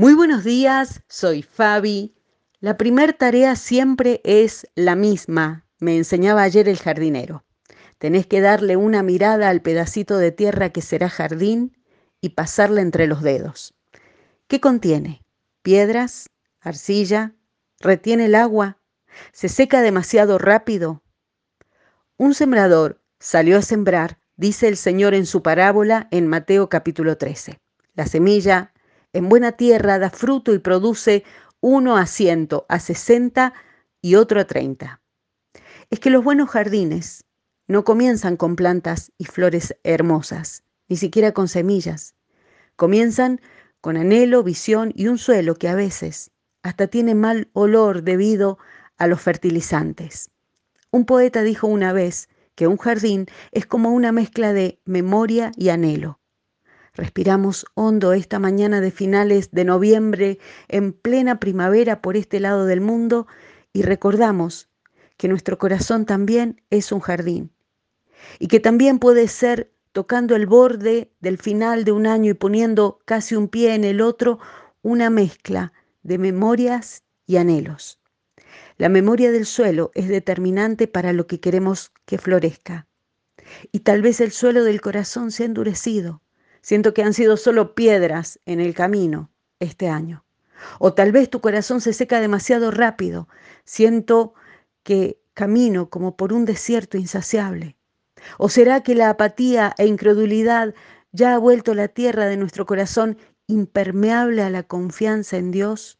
Muy buenos días, soy Fabi. La primer tarea siempre es la misma, me enseñaba ayer el jardinero. Tenés que darle una mirada al pedacito de tierra que será jardín y pasarla entre los dedos. ¿Qué contiene? ¿Piedras? ¿Arcilla? ¿Retiene el agua? ¿Se seca demasiado rápido? Un sembrador salió a sembrar, dice el Señor en su parábola en Mateo capítulo 13. La semilla en buena tierra da fruto y produce uno a ciento, a sesenta y otro a treinta. Es que los buenos jardines no comienzan con plantas y flores hermosas, ni siquiera con semillas. Comienzan con anhelo, visión y un suelo que a veces hasta tiene mal olor debido a los fertilizantes. Un poeta dijo una vez que un jardín es como una mezcla de memoria y anhelo. Respiramos hondo esta mañana de finales de noviembre en plena primavera por este lado del mundo y recordamos que nuestro corazón también es un jardín y que también puede ser tocando el borde del final de un año y poniendo casi un pie en el otro, una mezcla de memorias y anhelos. La memoria del suelo es determinante para lo que queremos que florezca. Y tal vez el suelo del corazón se ha endurecido Siento que han sido solo piedras en el camino este año. O tal vez tu corazón se seca demasiado rápido. Siento que camino como por un desierto insaciable. ¿O será que la apatía e incredulidad ya ha vuelto la tierra de nuestro corazón impermeable a la confianza en Dios?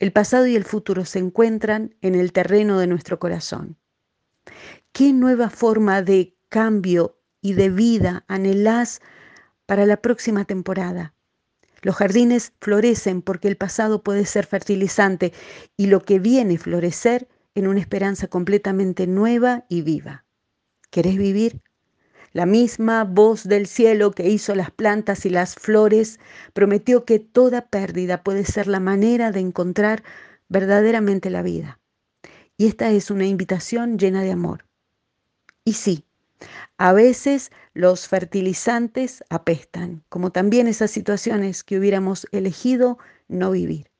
El pasado y el futuro se encuentran en el terreno de nuestro corazón. ¿Qué nueva forma de cambio y de vida anhelás para la próxima temporada. Los jardines florecen porque el pasado puede ser fertilizante y lo que viene florecer en una esperanza completamente nueva y viva. ¿Querés vivir? La misma voz del cielo que hizo las plantas y las flores prometió que toda pérdida puede ser la manera de encontrar verdaderamente la vida. Y esta es una invitación llena de amor. Y sí, a veces los fertilizantes apestan, como también esas situaciones que hubiéramos elegido no vivir.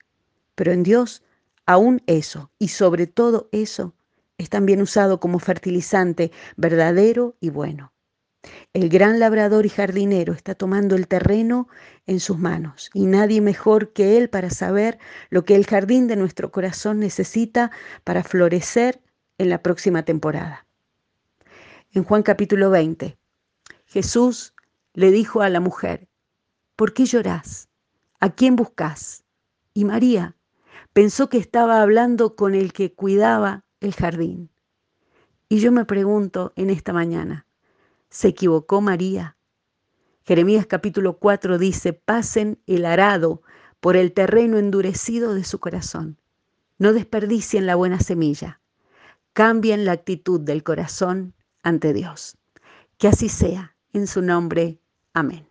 Pero en Dios, aún eso, y sobre todo eso, es también usado como fertilizante verdadero y bueno. El gran labrador y jardinero está tomando el terreno en sus manos y nadie mejor que él para saber lo que el jardín de nuestro corazón necesita para florecer en la próxima temporada en Juan capítulo 20. Jesús le dijo a la mujer, ¿por qué llorás? ¿A quién buscas? Y María pensó que estaba hablando con el que cuidaba el jardín. Y yo me pregunto en esta mañana, ¿se equivocó María? Jeremías capítulo 4 dice, pasen el arado por el terreno endurecido de su corazón. No desperdicien la buena semilla. Cambien la actitud del corazón ante Dios. Que así sea, en su nombre. Amén.